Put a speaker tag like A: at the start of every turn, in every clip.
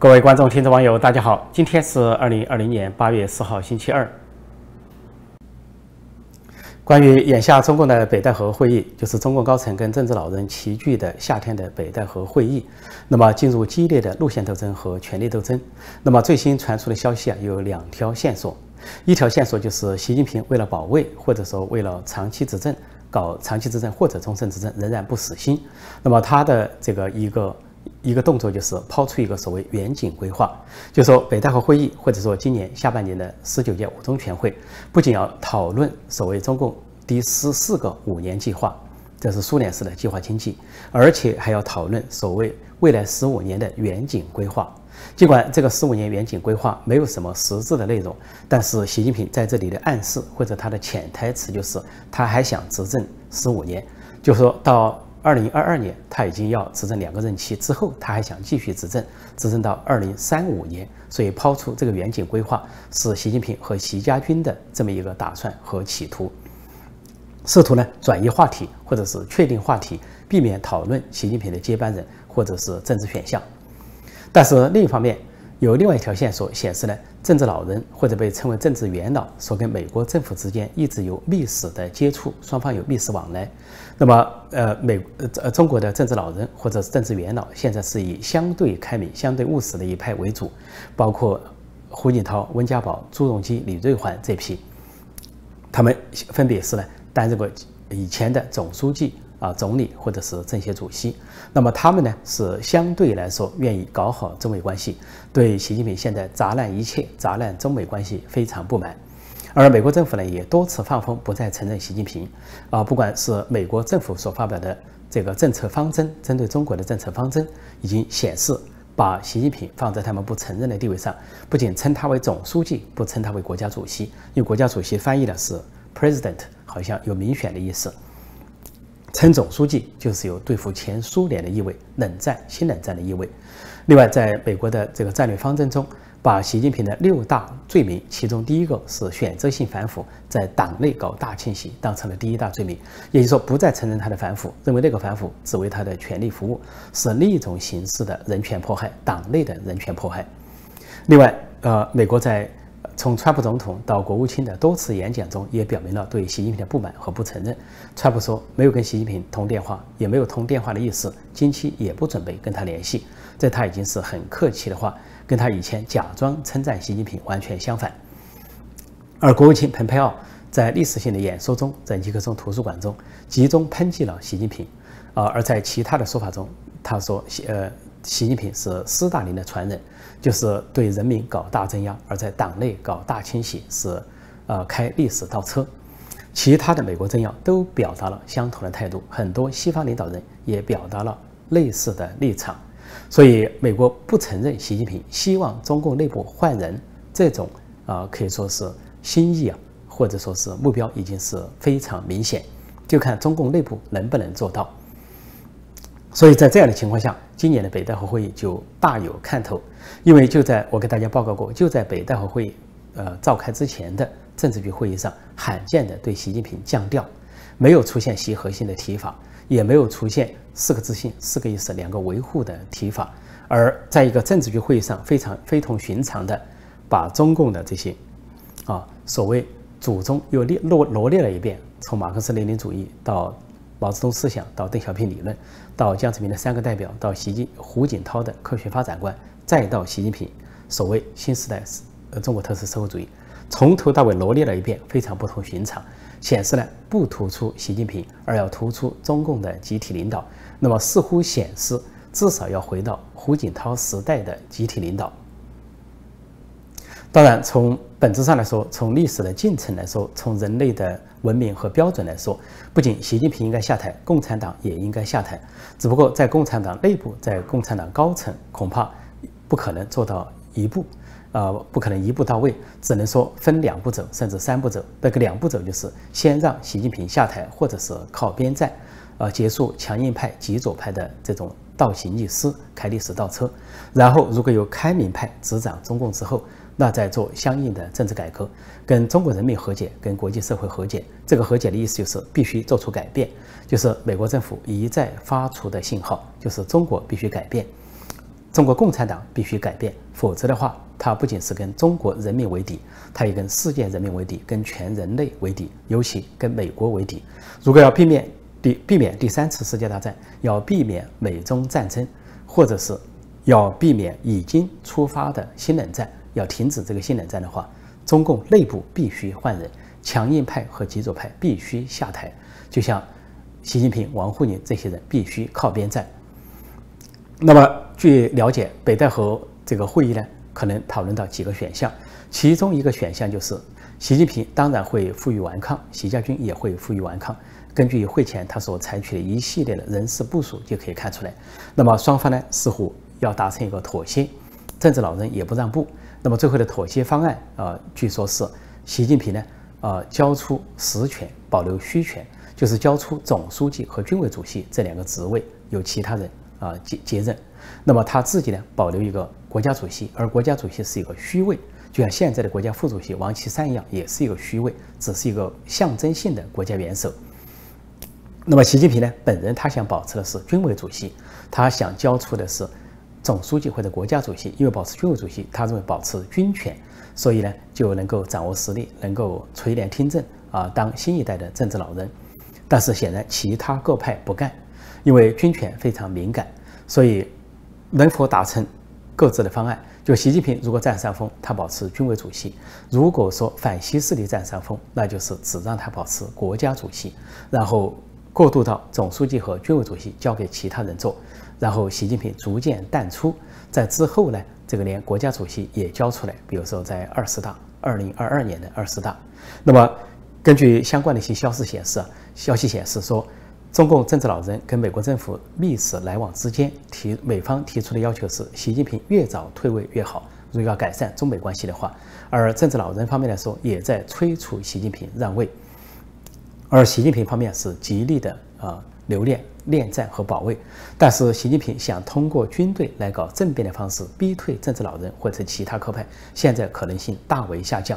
A: 各位观众、听众、网友，大家好！今天是二零二零年八月四号，星期二。关于眼下中共的北戴河会议，就是中共高层跟政治老人齐聚的夏天的北戴河会议，那么进入激烈的路线斗争和权力斗争。那么最新传出的消息啊，有两条线索。一条线索就是习近平为了保卫或者说为了长期执政，搞长期执政或者终身执政，仍然不死心。那么他的这个一个。一个动作就是抛出一个所谓远景规划，就说北戴河会议或者说今年下半年的十九届五中全会，不仅要讨论所谓中共第十四个五年计划，这是苏联式的计划经济，而且还要讨论所谓未来十五年的远景规划。尽管这个十五年远景规划没有什么实质的内容，但是习近平在这里的暗示或者他的潜台词就是他还想执政十五年，就说到。二零二二年，他已经要执政两个任期，之后他还想继续执政，执政到二零三五年。所以抛出这个远景规划，是习近平和习家军的这么一个打算和企图，试图呢转移话题，或者是确定话题，避免讨论习近平的接班人或者是政治选项。但是另一方面，有另外一条线索显示呢，政治老人或者被称为政治元老，所跟美国政府之间一直有密使的接触，双方有密使往来。那么，呃，美呃中国的政治老人或者是政治元老，现在是以相对开明、相对务实的一派为主，包括胡锦涛、温家宝、朱镕基、李瑞环这批，他们分别是呢担任过以前的总书记。啊，总理或者是政协主席，那么他们呢是相对来说愿意搞好中美关系，对习近平现在砸烂一切、砸烂中美关系非常不满。而美国政府呢也多次放风，不再承认习近平。啊，不管是美国政府所发表的这个政策方针，针对中国的政策方针，已经显示把习近平放在他们不承认的地位上，不仅称他为总书记，不称他为国家主席，因为国家主席翻译的是 president，好像有民选的意思。称总书记就是有对付前苏联的意味，冷战、新冷战的意味。另外，在美国的这个战略方针中，把习近平的六大罪名，其中第一个是选择性反腐，在党内搞大清洗，当成了第一大罪名。也就是说，不再承认他的反腐，认为那个反腐只为他的权力服务，是另一种形式的人权迫害，党内的人权迫害。另外，呃，美国在。从川普总统到国务卿的多次演讲中，也表明了对习近平的不满和不承认。川普说没有跟习近平通电话，也没有通电话的意思，近期也不准备跟他联系。这他已经是很客气的话，跟他以前假装称赞习近平完全相反。而国务卿蓬佩奥在历史性的演说中，在尼克松图书馆中集中抨击了习近平，啊，而在其他的说法中，他说习，呃。习近平是斯大林的传人，就是对人民搞大镇压，而在党内搞大清洗，是呃开历史倒车。其他的美国政要都表达了相同的态度，很多西方领导人也表达了类似的立场。所以，美国不承认习近平，希望中共内部换人，这种啊可以说是心意啊，或者说是目标已经是非常明显，就看中共内部能不能做到。所以在这样的情况下，今年的北戴河会议就大有看头，因为就在我给大家报告过，就在北戴河会议呃召开之前的政治局会议上，罕见的对习近平降调，没有出现习核心的提法，也没有出现四个自信、四个意思、两个维护的提法，而在一个政治局会议上，非常非同寻常的把中共的这些啊所谓祖宗又列罗罗列了一遍，从马克思列宁主义到。毛泽东思想到邓小平理论，到江泽民的三个代表，到习近胡锦涛的科学发展观，再到习近平所谓新时代呃中国特色社会主义，从头到尾罗列了一遍，非常不同寻常，显示呢不突出习近平，而要突出中共的集体领导，那么似乎显示至少要回到胡锦涛时代的集体领导。当然，从本质上来说，从历史的进程来说，从人类的文明和标准来说，不仅习近平应该下台，共产党也应该下台。只不过在共产党内部，在共产党高层，恐怕不可能做到一步，呃，不可能一步到位，只能说分两步走，甚至三步走。那个两步走就是先让习近平下台，或者是靠边站，呃，结束强硬派、极左派的这种倒行逆施、开历史倒车。然后，如果有开明派执掌中共之后，那再做相应的政治改革，跟中国人民和解，跟国际社会和解。这个和解的意思就是必须做出改变，就是美国政府一再发出的信号，就是中国必须改变。中国共产党必须改变，否则的话，它不仅是跟中国人民为敌，它也跟世界人民为敌，跟全人类为敌，尤其跟美国为敌。如果要避免第避免第三次世界大战，要避免美中战争，或者是要避免已经出发的新冷战，要停止这个新冷战的话，中共内部必须换人，强硬派和极左派必须下台。就像习近平、王沪宁这些人必须靠边站。那么，据了解，北戴河这个会议呢，可能讨论到几个选项，其中一个选项就是习近平当然会负隅顽抗，习家军也会负隅顽抗。根据会前他所采取的一系列的人事部署就可以看出来，那么双方呢似乎要达成一个妥协，政治老人也不让步。那么最后的妥协方案啊，据说是习近平呢，呃，交出实权，保留虚权，就是交出总书记和军委主席这两个职位，由其他人啊接接任。那么他自己呢，保留一个国家主席，而国家主席是一个虚位，就像现在的国家副主席王岐山一样，也是一个虚位，只是一个象征性的国家元首。那么习近平呢？本人他想保持的是军委主席，他想交出的是总书记或者国家主席，因为保持军委主席，他认为保持军权，所以呢就能够掌握实力，能够垂帘听政啊，当新一代的政治老人。但是显然其他各派不干，因为军权非常敏感，所以能否达成各自的方案？就习近平如果占上风，他保持军委主席；如果说反西势力占上风，那就是只让他保持国家主席，然后。过渡到总书记和军委主席交给其他人做，然后习近平逐渐淡出，在之后呢，这个连国家主席也交出来，比如说在二十大，二零二二年的二十大。那么，根据相关的一些消息显示，消息显示说，中共政治老人跟美国政府密使来往之间，提美方提出的要求是，习近平越早退位越好，如果要改善中美关系的话，而政治老人方面来说，也在催促习近平让位。而习近平方面是极力的啊留恋恋战和保卫，但是习近平想通过军队来搞政变的方式逼退政治老人或者其他科派，现在可能性大为下降，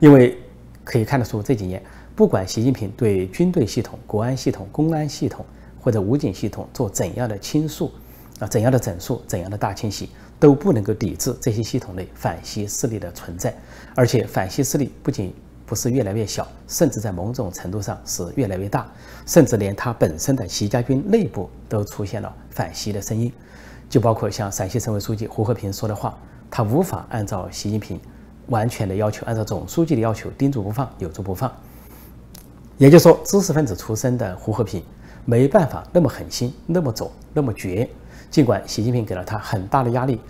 A: 因为可以看得出这几年，不管习近平对军队系统、国安系统、公安系统或者武警系统做怎样的倾诉啊，怎样的整肃、怎样的大清洗，都不能够抵制这些系统内反西势力的存在，而且反西势力不仅不是越来越小，甚至在某种程度上是越来越大，甚至连他本身的习家军内部都出现了反习的声音，就包括像陕西省委书记胡和平说的话，他无法按照习近平完全的要求，按照总书记的要求叮嘱不放，有住不放。也就是说，知识分子出身的胡和平没办法那么狠心、那么左、那么绝，尽管习近平给了他很大的压力，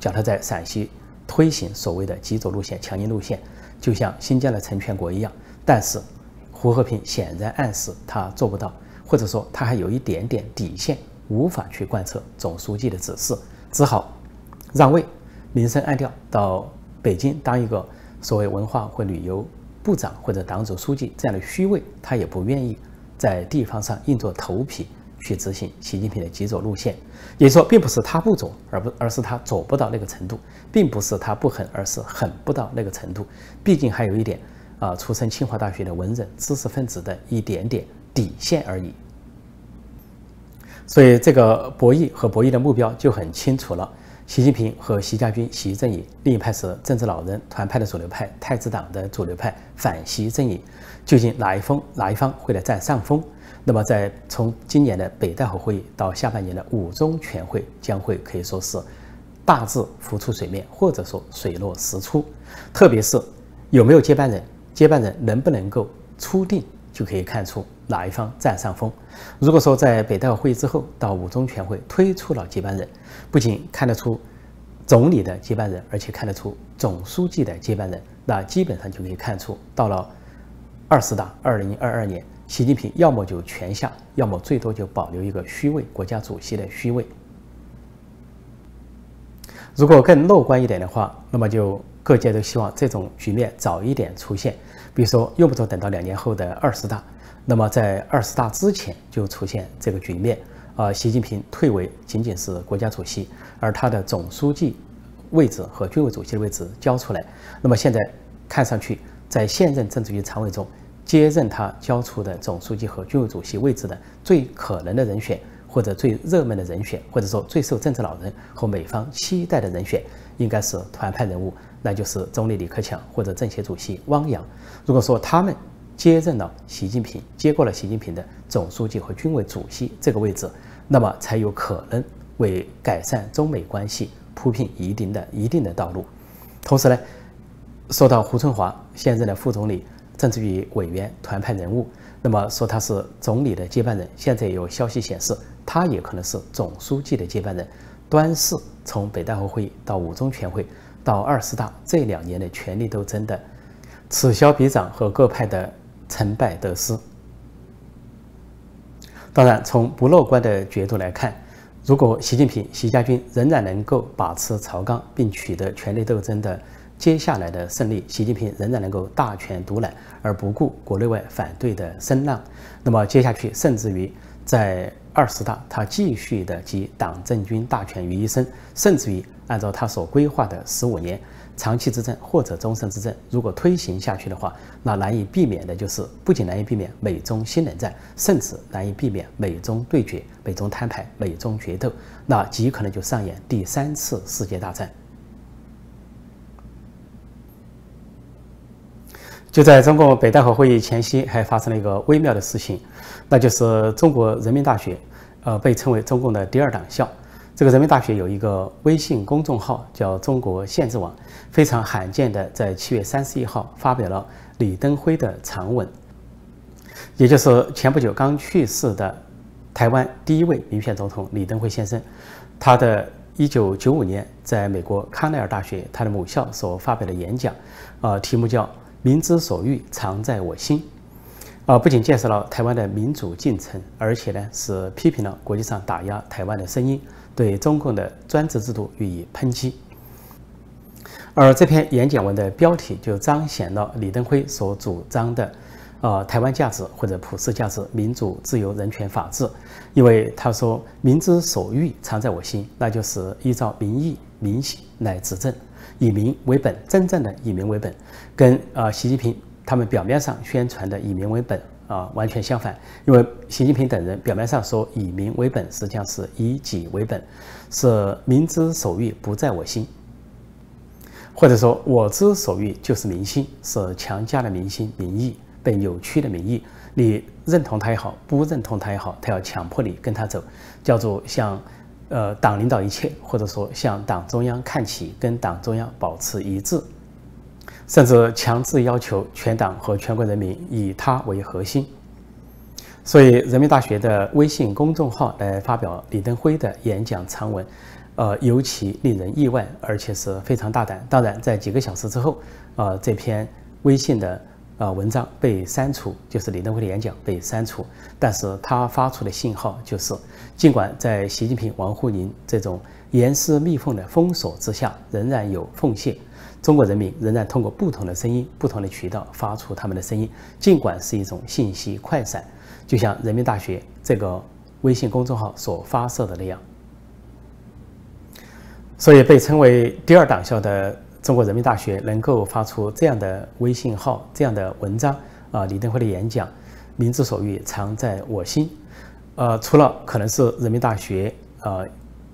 A: 叫他在陕西推行所谓的极左路线、强硬路线。就像新疆的陈全国一样，但是胡和平显然暗示他做不到，或者说他还有一点点底线，无法去贯彻总书记的指示，只好让位，明升暗调到北京当一个所谓文化或旅游部长或者党组书记这样的虚位，他也不愿意在地方上硬着头皮去执行习近平的极左路线。也就说，并不是他不左，而不而是他左不到那个程度，并不是他不狠，而是狠不到那个程度。毕竟还有一点啊，出身清华大学的文人知识分子的一点点底线而已。所以这个博弈和博弈的目标就很清楚了：习近平和习家军、习阵营，另一派是政治老人团派的主流派、太子党的主流派反习阵营，究竟哪一方哪一方会来占上风？那么，在从今年的北戴河会议到下半年的五中全会，将会可以说是大致浮出水面，或者说水落石出。特别是有没有接班人，接班人能不能够初定，就可以看出哪一方占上风。如果说在北戴河会议之后到五中全会推出了接班人，不仅看得出总理的接班人，而且看得出总书记的接班人，那基本上就可以看出到了二十大二零二二年。习近平要么就全下，要么最多就保留一个虚位，国家主席的虚位。如果更乐观一点的话，那么就各界都希望这种局面早一点出现，比如说用不着等到两年后的二十大，那么在二十大之前就出现这个局面。啊，习近平退为仅仅是国家主席，而他的总书记位置和军委主席的位置交出来，那么现在看上去，在现任政治局常委中。接任他交出的总书记和军委主席位置的最可能的人选，或者最热门的人选，或者说最受政治老人和美方期待的人选，应该是团派人物，那就是总理李克强或者政协主席汪洋。如果说他们接任了习近平，接过了习近平的总书记和军委主席这个位置，那么才有可能为改善中美关系铺平一定的一定的道路。同时呢，说到胡春华现任的副总理、政治局委员、团派人物。那么说他是总理的接班人，现在有消息显示，他也可能是总书记的接班人。端视从北戴河会议到五中全会到二十大这两年的权力斗争的此消彼长和各派的成败得失。当然，从不乐观的角度来看，如果习近平、习家军仍然能够把持朝纲，并取得权力斗争的。接下来的胜利，习近平仍然能够大权独揽，而不顾国内外反对的声浪。那么接下去，甚至于在二十大，他继续的集党政军大权于一身，甚至于按照他所规划的十五年长期执政或者终身执政，如果推行下去的话，那难以避免的就是不仅难以避免美中新冷战，甚至难以避免美中对决、美中摊牌、美中决斗，那极可能就上演第三次世界大战。就在中共北戴河会议前夕，还发生了一个微妙的事情，那就是中国人民大学，呃，被称为中共的第二党校。这个人民大学有一个微信公众号叫“中国限制网”，非常罕见的在七月三十一号发表了李登辉的长文，也就是前不久刚去世的台湾第一位民选总统李登辉先生，他的一九九五年在美国康奈尔大学他的母校所发表的演讲，呃，题目叫。民之所欲，常在我心。啊，不仅介绍了台湾的民主进程，而且呢是批评了国际上打压台湾的声音，对中共的专制制度予以抨击。而这篇演讲文的标题就彰显了李登辉所主张的，呃，台湾价值或者普世价值——民主、自由、人权、法治。因为他说“民之所欲，常在我心”，那就是依照民意、民心来执政。以民为本，真正的以民为本，跟啊习近平他们表面上宣传的以民为本啊完全相反。因为习近平等人表面上说以民为本，实际上是以己为本，是民之所欲不在我心，或者说我之所欲就是民心，是强加的民心民意被扭曲的民意。你认同他也好，不认同他也好，他要强迫你跟他走，叫做像。呃，党领导一切，或者说向党中央看齐，跟党中央保持一致，甚至强制要求全党和全国人民以他为核心。所以，人民大学的微信公众号来发表李登辉的演讲长文，呃，尤其令人意外，而且是非常大胆。当然，在几个小时之后，呃，这篇微信的。啊，文章被删除，就是李登辉的演讲被删除。但是他发出的信号就是，尽管在习近平、王沪宁这种严丝密缝的封锁之下，仍然有缝隙，中国人民仍然通过不同的声音、不同的渠道发出他们的声音。尽管是一种信息快闪，就像人民大学这个微信公众号所发射的那样，所以被称为第二党校的。中国人民大学能够发出这样的微信号、这样的文章啊，李登辉的演讲，民之所欲，常在我心。呃，除了可能是人民大学啊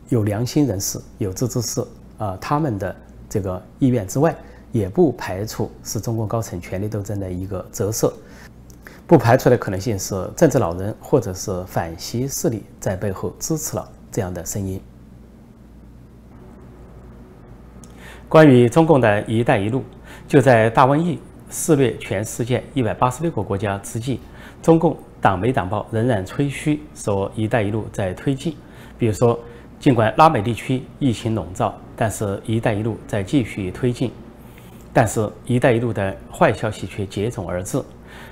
A: 有良心人士、有志之士啊他们的这个意愿之外，也不排除是中共高层权力斗争的一个折射。不排除的可能性是政治老人或者是反习势力在背后支持了这样的声音。关于中共的一带一路，就在大瘟疫肆虐全世界一百八十六个国家之际，中共党媒党报仍然吹嘘说“一带一路”在推进。比如说，尽管拉美地区疫情笼罩，但是“一带一路”在继续推进。但是“一带一路”的坏消息却接踵而至，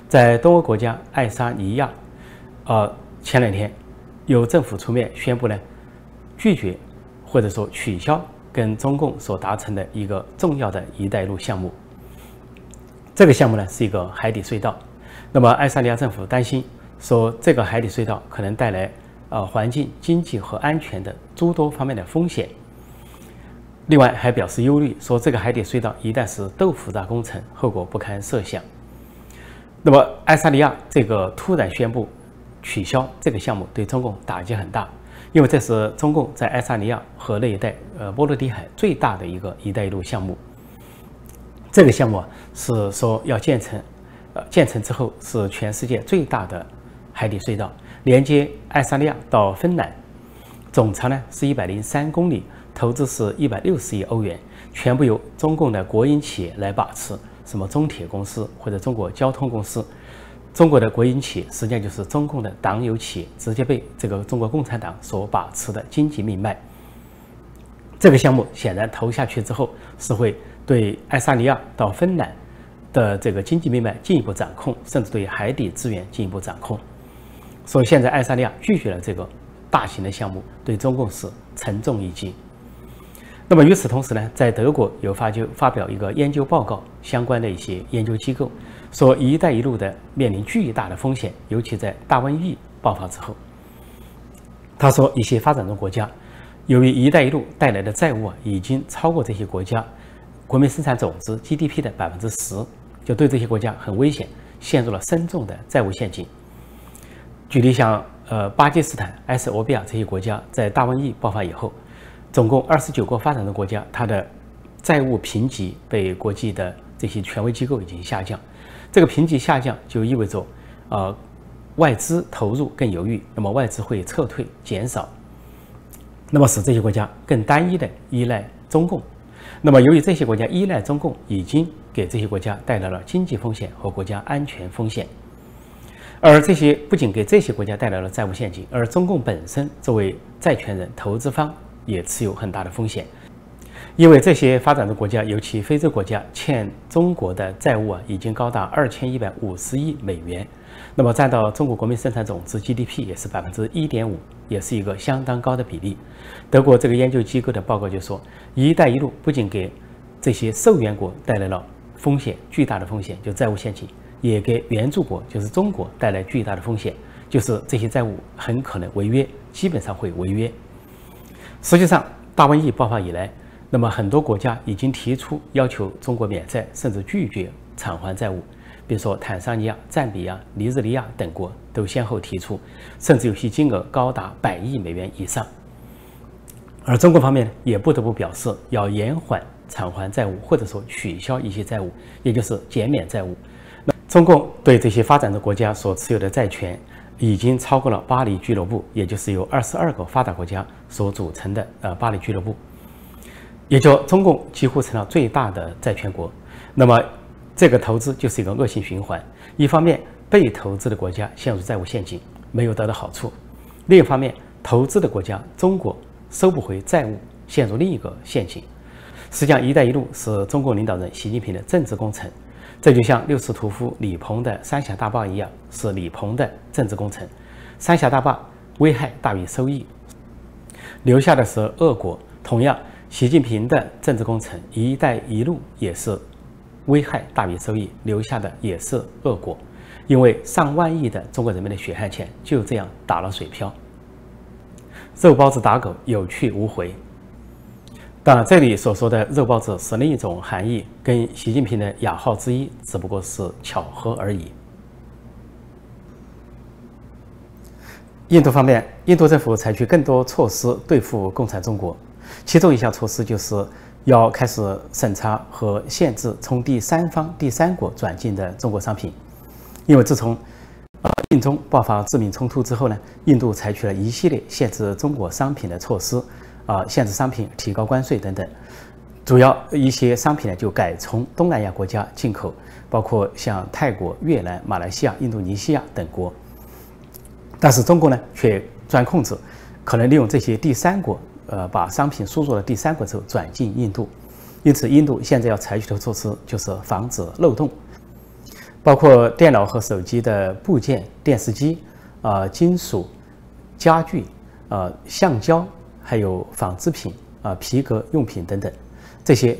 A: 在东欧国家爱沙尼亚，呃，前两天有政府出面宣布呢，拒绝或者说取消。跟中共所达成的一个重要的一带一路项目，这个项目呢是一个海底隧道。那么爱沙尼亚政府担心说，这个海底隧道可能带来呃环境、经济和安全的诸多方面的风险。另外还表示忧虑，说这个海底隧道一旦是豆腐渣工程，后果不堪设想。那么爱沙尼亚这个突然宣布取消这个项目，对中共打击很大。因为这是中共在爱沙尼亚和那一带呃波罗的海最大的一个“一带一路”项目。这个项目啊是说要建成，呃，建成之后是全世界最大的海底隧道，连接爱沙尼亚到芬兰，总长呢是一百零三公里，投资是一百六十亿欧元，全部由中共的国营企业来把持，什么中铁公司或者中国交通公司，中国的国营企业实际上就是中共的党有企业，直接被这个中国共产党所把持的经济命脉。这个项目显然投下去之后是会。对爱沙尼亚到芬兰的这个经济命脉进一步掌控，甚至对海底资源进一步掌控。所以现在爱沙尼亚拒绝了这个大型的项目，对中共是沉重一击。那么与此同时呢，在德国有发就发表一个研究报告，相关的一些研究机构说，“一带一路”的面临巨大的风险，尤其在大瘟疫爆发之后。他说，一些发展中国家由于“一带一路”带来的债务啊，已经超过这些国家。国民生产总值 GDP 的百分之十，就对这些国家很危险，陷入了深重的债务陷阱。举例像呃巴基斯坦、埃塞俄比亚这些国家，在大瘟疫爆发以后，总共二十九个发展中国家，它的债务评级被国际的这些权威机构已经下降。这个评级下降就意味着，呃，外资投入更犹豫，那么外资会撤退减少，那么使这些国家更单一的依赖中共。那么，由于这些国家依赖中共，已经给这些国家带来了经济风险和国家安全风险。而这些不仅给这些国家带来了债务陷阱，而中共本身作为债权人、投资方也持有很大的风险。因为这些发展中国家，尤其非洲国家，欠中国的债务啊，已经高达二千一百五十亿美元。那么占到中国国民生产总值 GDP 也是百分之一点五，也是一个相当高的比例。德国这个研究机构的报告就说，“一带一路”不仅给这些受援国带来了风险，巨大的风险，就债务陷阱，也给援助国，就是中国带来巨大的风险，就是这些债务很可能违约，基本上会违约。实际上，大瘟疫爆发以来，那么很多国家已经提出要求中国免债，甚至拒绝偿还债务。比如说，坦桑尼亚、赞比亚、尼日利亚等国都先后提出，甚至有些金额高达百亿美元以上。而中国方面，也不得不表示要延缓偿还债务，或者说取消一些债务，也就是减免债务。那中共对这些发展中国家所持有的债权，已经超过了巴黎俱乐部，也就是由二十二个发达国家所组成的呃巴黎俱乐部，也就中共几乎成了最大的债权国。那么。这个投资就是一个恶性循环，一方面被投资的国家陷入债务陷阱，没有得到好处；另一方面，投资的国家中国收不回债务，陷入另一个陷阱。实际上，“一带一路”是中国领导人习近平的政治工程，这就像六次屠夫李鹏的三峡大坝一样，是李鹏的政治工程。三峡大坝危害大于收益，留下的是恶果。同样，习近平的政治工程“一带一路”也是。危害大于收益，留下的也是恶果，因为上万亿的中国人民的血汗钱就这样打了水漂。肉包子打狗，有去无回。当然，这里所说的肉包子是另一种含义，跟习近平的雅号之一只不过是巧合而已。印度方面，印度政府采取更多措施对付共产中国，其中一项措施就是。要开始审查和限制从第三方、第三国转进的中国商品，因为自从呃印中爆发致命冲突之后呢，印度采取了一系列限制中国商品的措施，啊，限制商品、提高关税等等。主要一些商品呢就改从东南亚国家进口，包括像泰国、越南、马来西亚、印度尼西亚等国。但是中国呢却钻空子，可能利用这些第三国。呃，把商品输入了第三国之后转进印度，因此印度现在要采取的措施就是防止漏洞，包括电脑和手机的部件、电视机、啊金属、家具、啊橡胶，还有纺织品、啊皮革用品等等，这些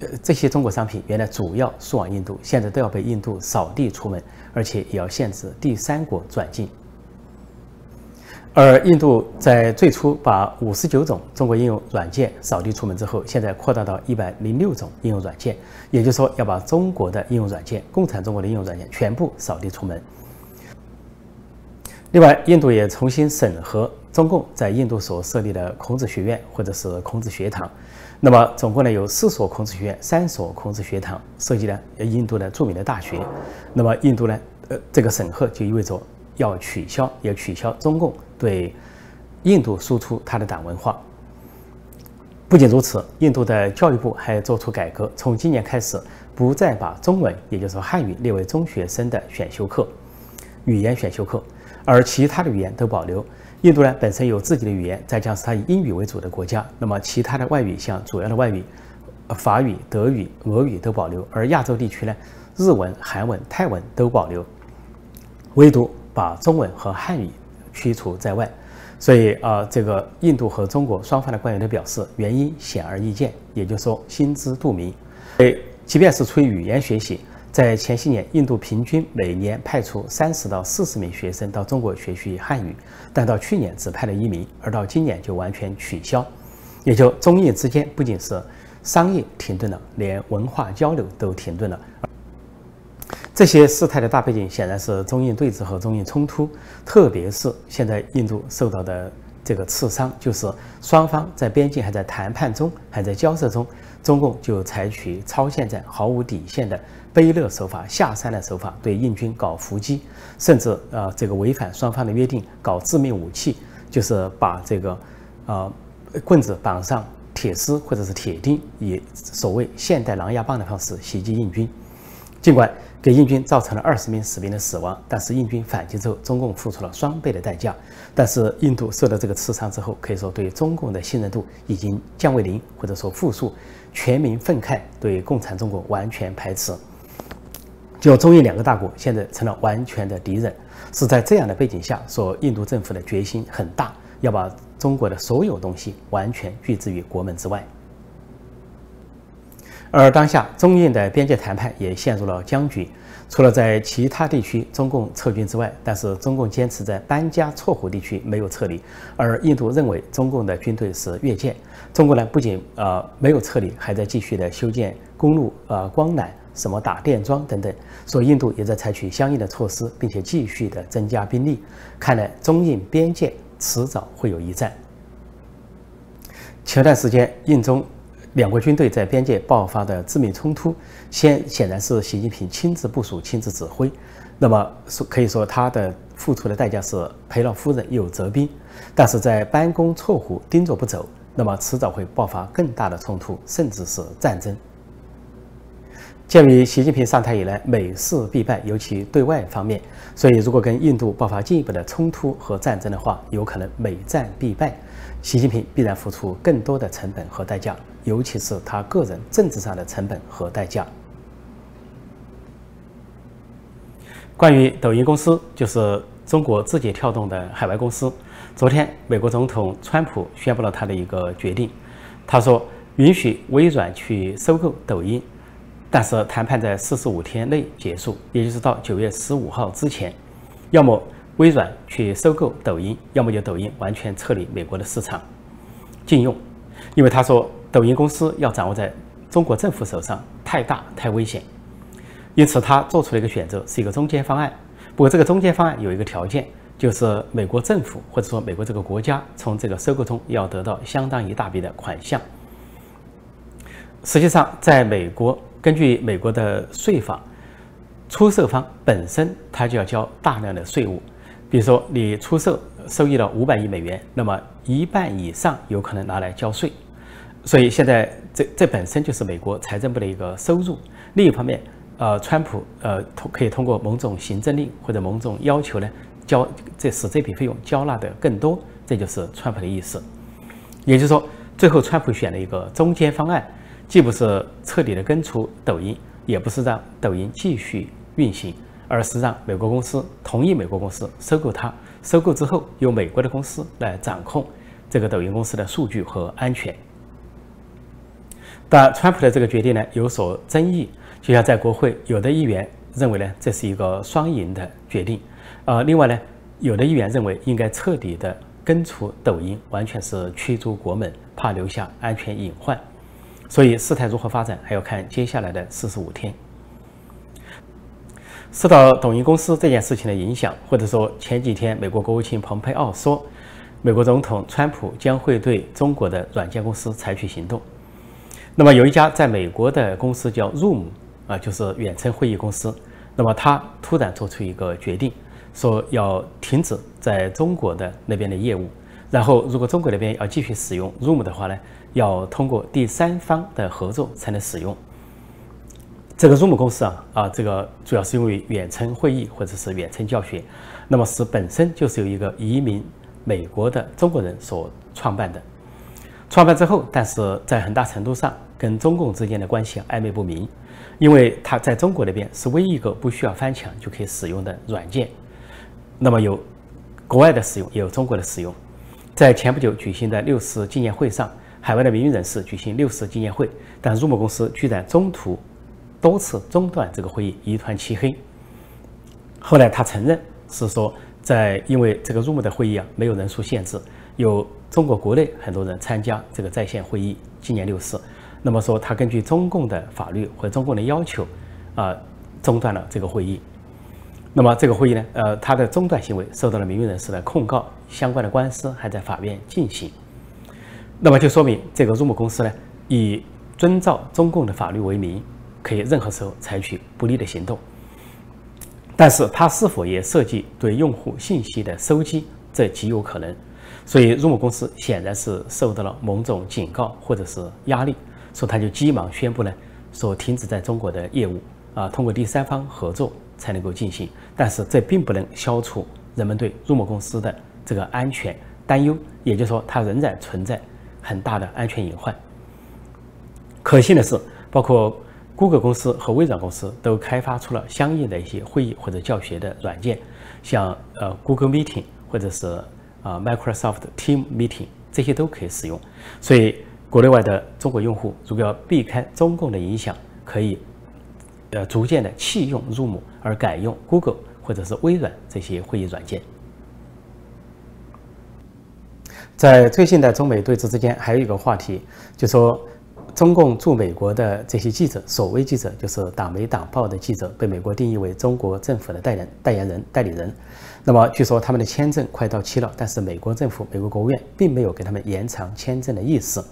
A: 呃这些中国商品原来主要输往印度，现在都要被印度扫地出门，而且也要限制第三国转进。而印度在最初把五十九种中国应用软件扫地出门之后，现在扩大到一百零六种应用软件，也就是说要把中国的应用软件、共产中国的应用软件全部扫地出门。另外，印度也重新审核中共在印度所设立的孔子学院或者是孔子学堂。那么总共呢有四所孔子学院，三所孔子学堂，涉及了印度的著名的大学。那么印度呢，呃，这个审核就意味着要取消，要取消中共对印度输出它的党文化。不仅如此，印度的教育部还做出改革，从今年开始不再把中文，也就是汉语列为中学生的选修课，语言选修课，而其他的语言都保留。印度呢本身有自己的语言，再加上它以英语为主的国家，那么其他的外语像主要的外语，法语、德语、俄语都保留，而亚洲地区呢，日文、韩文、泰文都保留，唯独把中文和汉语驱除在外。所以啊，这个印度和中国双方的官员都表示，原因显而易见，也就是说心知肚明。诶，即便是出于语言学习。在前些年，印度平均每年派出三十到四十名学生到中国学习汉语，但到去年只派了一名，而到今年就完全取消。也就中印之间不仅是商业停顿了，连文化交流都停顿了。这些事态的大背景显然是中印对峙和中印冲突，特别是现在印度受到的这个刺伤，就是双方在边境还在谈判中，还在交涉中，中共就采取超限战、毫无底线的。卑劣手法、下山的手法，对印军搞伏击，甚至呃这个违反双方的约定，搞致命武器，就是把这个呃棍子绑上铁丝或者是铁钉，以所谓现代狼牙棒的方式袭击印军。尽管给印军造成了二十名士兵的死亡，但是印军反击之后，中共付出了双倍的代价。但是印度受到这个刺伤之后，可以说对中共的信任度已经降为零，或者说负数，全民愤慨，对共产中国完全排斥。就中印两个大国现在成了完全的敌人，是在这样的背景下，说印度政府的决心很大，要把中国的所有东西完全拒之于国门之外。而当下中印的边界谈判也陷入了僵局，除了在其他地区中共撤军之外，但是中共坚持在班加措湖地区没有撤离，而印度认为中共的军队是越界。中国呢不仅呃没有撤离，还在继续的修建公路呃光缆。什么打电桩等等，所以印度也在采取相应的措施，并且继续的增加兵力。看来中印边界迟早会有一战。前段时间，印中两国军队在边界爆发的致命冲突，先显然是习近平亲自部署、亲自指挥。那么说可以说，他的付出的代价是赔了夫人又折兵。但是在班公错湖盯着不走，那么迟早会爆发更大的冲突，甚至是战争。鉴于习近平上台以来每事必败，尤其对外方面，所以如果跟印度爆发进一步的冲突和战争的话，有可能每战必败，习近平必然付出更多的成本和代价，尤其是他个人政治上的成本和代价。关于抖音公司，就是中国字节跳动的海外公司，昨天美国总统川普宣布了他的一个决定，他说允许微软去收购抖音。但是谈判在四十五天内结束，也就是到九月十五号之前，要么微软去收购抖音，要么就抖音完全撤离美国的市场禁用。因为他说抖音公司要掌握在中国政府手上太大太危险，因此他做出了一个选择，是一个中间方案。不过这个中间方案有一个条件，就是美国政府或者说美国这个国家从这个收购中要得到相当一大笔的款项。实际上，在美国。根据美国的税法，出售方本身他就要交大量的税务。比如说，你出售收益了五百亿美元，那么一半以上有可能拿来交税。所以现在这这本身就是美国财政部的一个收入。另一方面，呃，川普呃通可以通过某种行政令或者某种要求呢，交这使这笔费用交纳的更多。这就是川普的意思。也就是说，最后川普选了一个中间方案。既不是彻底的根除抖音，也不是让抖音继续运行，而是让美国公司同意美国公司收购它，收购之后由美国的公司来掌控这个抖音公司的数据和安全。但川普的这个决定呢有所争议，就像在国会，有的议员认为呢这是一个双赢的决定，呃，另外呢有的议员认为应该彻底的根除抖音，完全是驱逐国门，怕留下安全隐患。所以事态如何发展，还要看接下来的四十五天。受到抖音公司这件事情的影响，或者说前几天美国国务卿蓬佩奥说，美国总统川普将会对中国的软件公司采取行动。那么有一家在美国的公司叫 Room，啊，就是远程会议公司。那么他突然做出一个决定，说要停止在中国的那边的业务。然后如果中国那边要继续使用 Room 的话呢，要通过第三方的合作才能使用。这个 Zoom 公司啊啊，这个主要是用于远程会议或者是远程教学。那么是本身就是由一个移民美国的中国人所创办的。创办之后，但是在很大程度上跟中共之间的关系暧昧不明，因为它在中国那边是唯一一个不需要翻墙就可以使用的软件。那么有国外的使用，也有中国的使用。在前不久举行的六四纪念会上，海外的名誉人士举行六四纪念会，但入木公司居然中途多次中断这个会议，一团漆黑。后来他承认是说，在因为这个入木的会议啊没有人数限制，有。中国国内很多人参加这个在线会议纪念六四，那么说他根据中共的法律和中共的要求，啊，中断了这个会议。那么这个会议呢，呃，他的中断行为受到了名誉人士的控告，相关的官司还在法院进行。那么就说明这个 Zoom 公司呢，以遵照中共的法律为名，可以任何时候采取不利的行动。但是它是否也涉及对用户信息的收集，这极有可能。所以，Zoom 公司显然是受到了某种警告或者是压力，所以他就急忙宣布呢，说停止在中国的业务啊，通过第三方合作才能够进行。但是这并不能消除人们对 Zoom 公司的这个安全担忧，也就是说，它仍然存在很大的安全隐患。可幸的是，包括 Google 公司和微软公司都开发出了相应的一些会议或者教学的软件，像呃 Google Meeting 或者是。啊，Microsoft Team Meeting 这些都可以使用，所以国内外的中国用户如果要避开中共的影响，可以呃逐渐的弃用 Zoom，而改用 Google 或者是微软这些会议软件。在最近的中美对峙之间，还有一个话题，就说中共驻美国的这些记者，所谓记者就是党媒党报的记者，被美国定义为中国政府的代言代言人、代理人。那么据说他们的签证快到期了，但是美国政府、美国国务院并没有给他们延长签证的意思。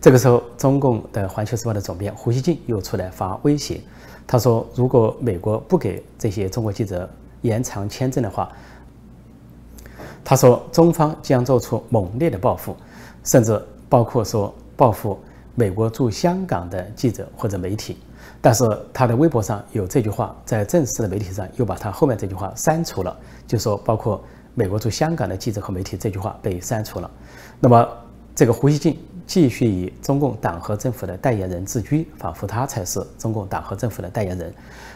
A: 这个时候，中共的《环球时报》的总编胡锡进又出来发威胁，他说：“如果美国不给这些中国记者延长签证的话，他说中方将做出猛烈的报复，甚至包括说报复美国驻香港的记者或者媒体。”但是他的微博上有这句话，在正式的媒体上又把他后面这句话删除了，就说包括美国驻香港的记者和媒体这句话被删除了。那么这个胡锡进继续以中共党和政府的代言人自居，仿佛他才是中共党和政府的代言人。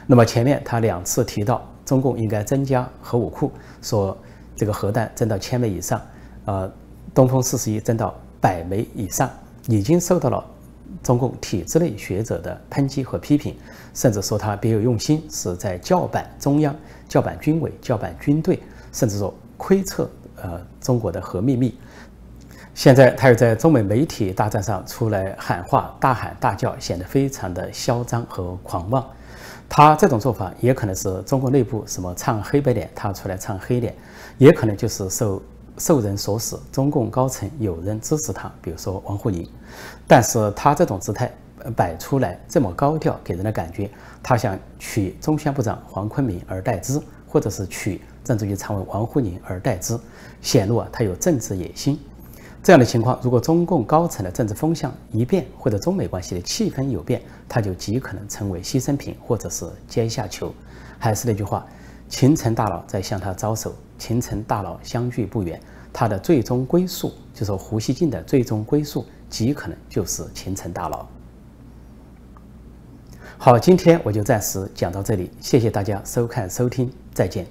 A: 那么前面他两次提到中共应该增加核武库，说这个核弹增到千枚以上，呃，东风四十一增到百枚以上，已经受到了。中共体制内学者的抨击和批评，甚至说他别有用心，是在叫板中央、叫板军委、叫板军队，甚至说窥测呃中国的核秘密。现在他又在中美媒体大战上出来喊话、大喊大叫，显得非常的嚣张和狂妄。他这种做法也可能是中国内部什么唱黑白脸，他出来唱黑脸，也可能就是受。受人所使，中共高层有人支持他，比如说王沪宁，但是他这种姿态摆出来这么高调，给人的感觉，他想取中宣部长黄坤明而代之，或者是取政治局常委王沪宁而代之，显露啊他有政治野心。这样的情况，如果中共高层的政治风向一变，或者中美关系的气氛有变，他就极可能成为牺牲品，或者是阶下囚。还是那句话。秦城大佬在向他招手，秦城大佬相距不远，他的最终归宿，就是胡锡进的最终归宿，极可能就是秦城大佬。好，今天我就暂时讲到这里，谢谢大家收看收听，再见。